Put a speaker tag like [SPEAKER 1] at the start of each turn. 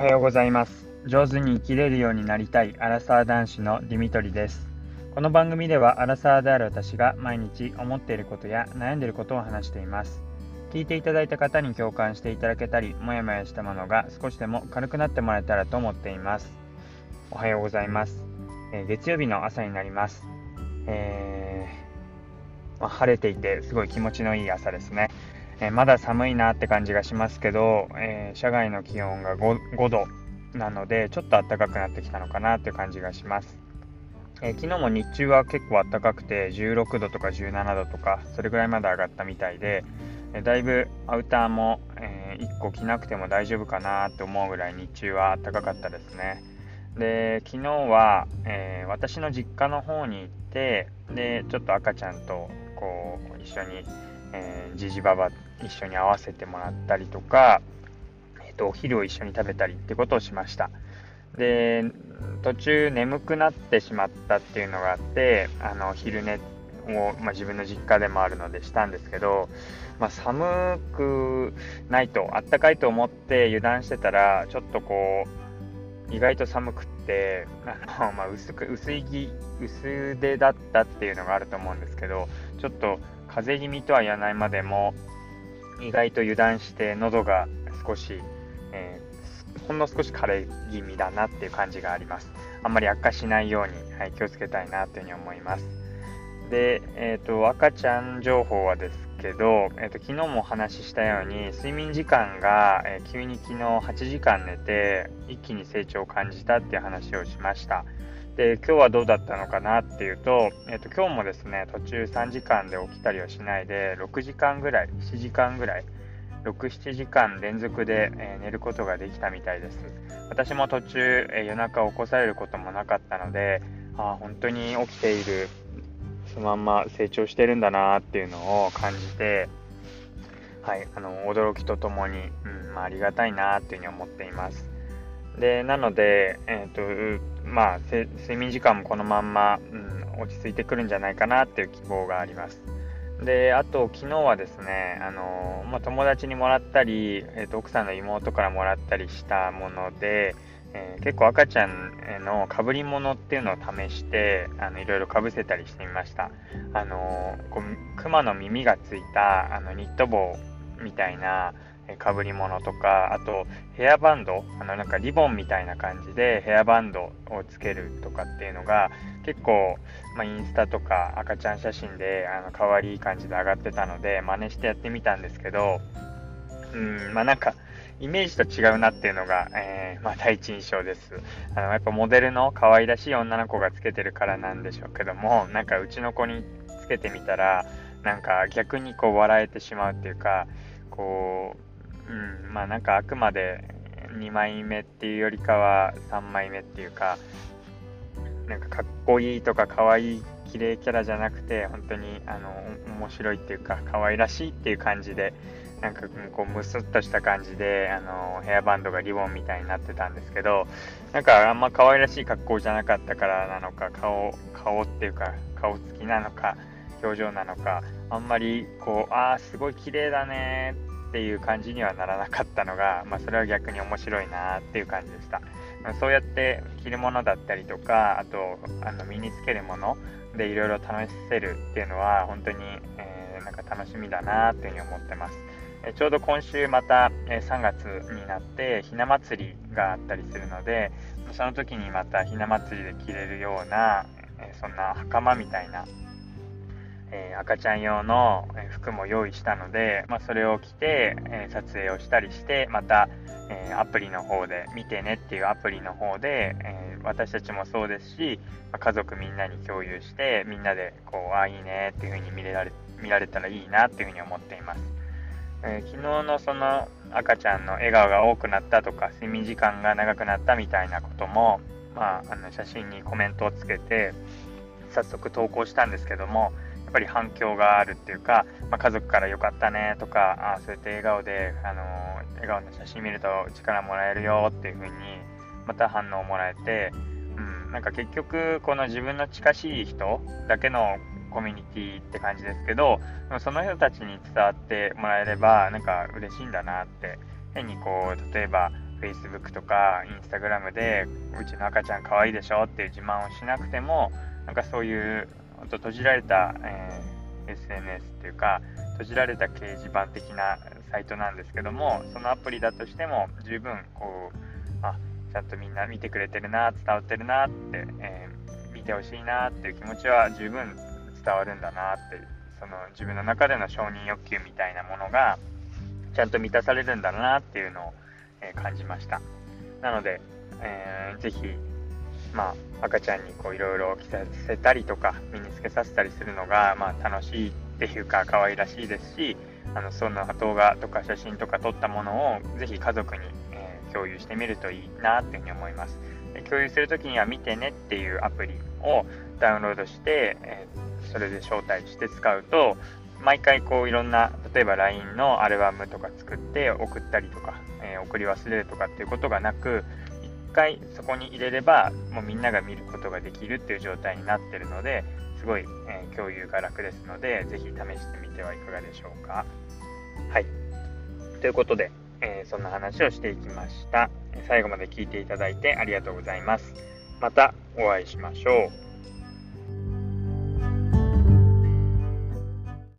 [SPEAKER 1] はようございます。上手に生きれるようになりたいアラサー男子のディミトリです。この番組ではアラサーである私が毎日思っていることや悩んでいることを話しています。聞いていただいた方に共感していただけたりもやもやしたものが少しでも軽くなってもらえたらと思っています。おはようございます、え、月曜日の朝になります、えー、まあ、晴れていてすごい気持ちのいい朝ですね。えまだ寒いなって感じがしますけど、えー、車外の気温が 5, 5度なのでちょっと暖かくなってきたのかなっていう感じがします、えー、昨日も日中は結構暖かくて16度とか17度とかそれぐらいまで上がったみたいで、えだいぶアウターも、え1個着なくても大丈夫かなって思うぐらい日中は暖かかったですね。で昨日は、え、私の実家の方に行ってでちょっと赤ちゃんとこう一緒にえー、じじばば一緒に合わせてもらったりとか、えーと、お昼を一緒に食べたりってことをしました。で途中眠くなってしまったっていうのがあってあの昼寝を、まあ、自分の実家でもあるのでしたんですけど、まあ、寒くないとあったかいと思って油断してたらちょっとこう意外と寒くってあの、まあ、薄く薄い薄手だったっていうのがあると思うんですけどちょっと風邪気味とは言わないまでも意外と油断して喉が少し、えー、ほんの少し枯れ気味だなっていう感じがあります。あんまり悪化しないように、はい、気をつけたいなというふうに思います。で、えーと、赤ちゃん情報はですけど、えーと、昨日もお話ししたように睡眠時間が、えー、急に昨日8時間寝て一気に成長を感じたっていう話をしました。で今日はどうだったのかなっていうと,、えーと、今日もですね途中3時間で起きたりはしないで6時間ぐらい7時間ぐらい67時間連続で、えー、寝ることができたみたいです私も途中、えー、夜中起こされることもなかったのであ本当に起きているそのまんま成長してるんだなっていうのを感じてはい、あの驚きとともに、うんまあ、ありがたいなっていうふうに思っています。でなので、えーとまあ、睡眠時間もこのまんま、うん、落ち着いてくるんじゃないかなっていう希望があります。であと昨日はですねあの、まあ、友達にもらったり、えーと、奥さんの妹からもらったりしたもので、えー、結構赤ちゃんのかぶり物っていうのを試してあのいろいろかぶせたりしてみましたあのこう熊の耳がついたあのニット帽みたいなかぶり物とかあとヘアバンドあのなんかリボンみたいな感じでヘアバンドをつけるとかっていうのが結構、まあ、インスタとか赤ちゃん写真であの可愛い感じで上がってたので真似してやってみたんですけどうんまあなんかイメージと違うなっていうのが、えー、まあ、第一印象です。あのやっぱモデルの可愛らしい女の子がつけてるからなんでしょうけども、なんかうちの子につけてみたら、なんか逆にこう笑えてしまうっていうか、こう、うん、まあなんかあくまで2枚目っていうよりかは3枚目っていうかなんかかっこいいとかかわいい綺麗キャラじゃなくて本当にあの面白いっていうか可愛らしいっていう感じでなんかこうムスッとした感じであのヘアバンドがリボンみたいになってたんですけどなんかあんま可愛らしい格好じゃなかったからなのか顔顔っていうか顔つきなのか表情なのかあんまりこうああすごい綺麗だねっていう感じにはならなかったのが、まあ、それは逆に面白いなっていう感じでした。そうやって着るものだったりとか、あとあの身につけるものでいろいろ楽しせるっていうのは本当に、えー、なんか楽しみだなっていうふうに思ってます。えちょうど今週また、え3月になってひな祭りがあったりするので、その時にまたひな祭りで着れるような、えそんな袴みたいなえー、赤ちゃん用の服も用意したので、まあ、それを着て、えー、撮影をしたりしてまた、えー、アプリの方で見てねっていうアプリの方で、え私たちもそうですし、まあ、家族みんなに共有してみんなでこうああいいねっていう風に見れられ見られたらいいなっていう風に思っています、え昨日のその赤ちゃんの笑顔が多くなったとか睡眠時間が長くなったみたいなことも、まあ、あの写真にコメントをつけて早速投稿したんですけどもぱり反響があるっていうか、まあ、家族から良かったねとかあそうやって笑顔で、あの笑顔の写真見ると力もらえるよっていう風にまた反応もらえて、うん、なんか結局この自分の近しい人だけのコミュニティって感じですけどその人たちに伝わってもらえればなんか嬉しいんだなって変にこう例えば Facebook とか Instagram でうちの赤ちゃん可愛いでしょっていう自慢をしなくてもなんかそういうと閉じられた、えー、SNS っていうか閉じられた掲示板的なサイトなんですけどもそのアプリだとしても十分こうあちゃんとみんな見てくれてるな伝わってるなって、えー、見てほしいなっていう気持ちは十分伝わるんだなってその自分の中での承認欲求みたいなものがちゃんと満たされるんだなっていうのを、えー、感じました。なので、えー、ぜひまあ、赤ちゃんにこういろいろ着させたりとか身につけさせたりするのが、まあ、楽しいっていうか可愛らしいですしあのそんな動画とか写真とか撮ったものをぜひ家族に、えー、共有してみるといいなっていうふうに思います。で共有するときには見てねっていうアプリをダウンロードして、えー、それで招待して使うと毎回こういろんな例えば LINE のアルバムとか作って送ったりとか、えー、送り忘れるとかっていうことがなく1回そこに入れればもうみんなが見ることができるっていう状態になってるのですごい、えー、共有が楽ですのでぜひ試してみてはいかがでしょうか。はい。ということで、えー、そんな話をしていきました。最後まで聞いていただいてありがとうございます。またお会いしましょう。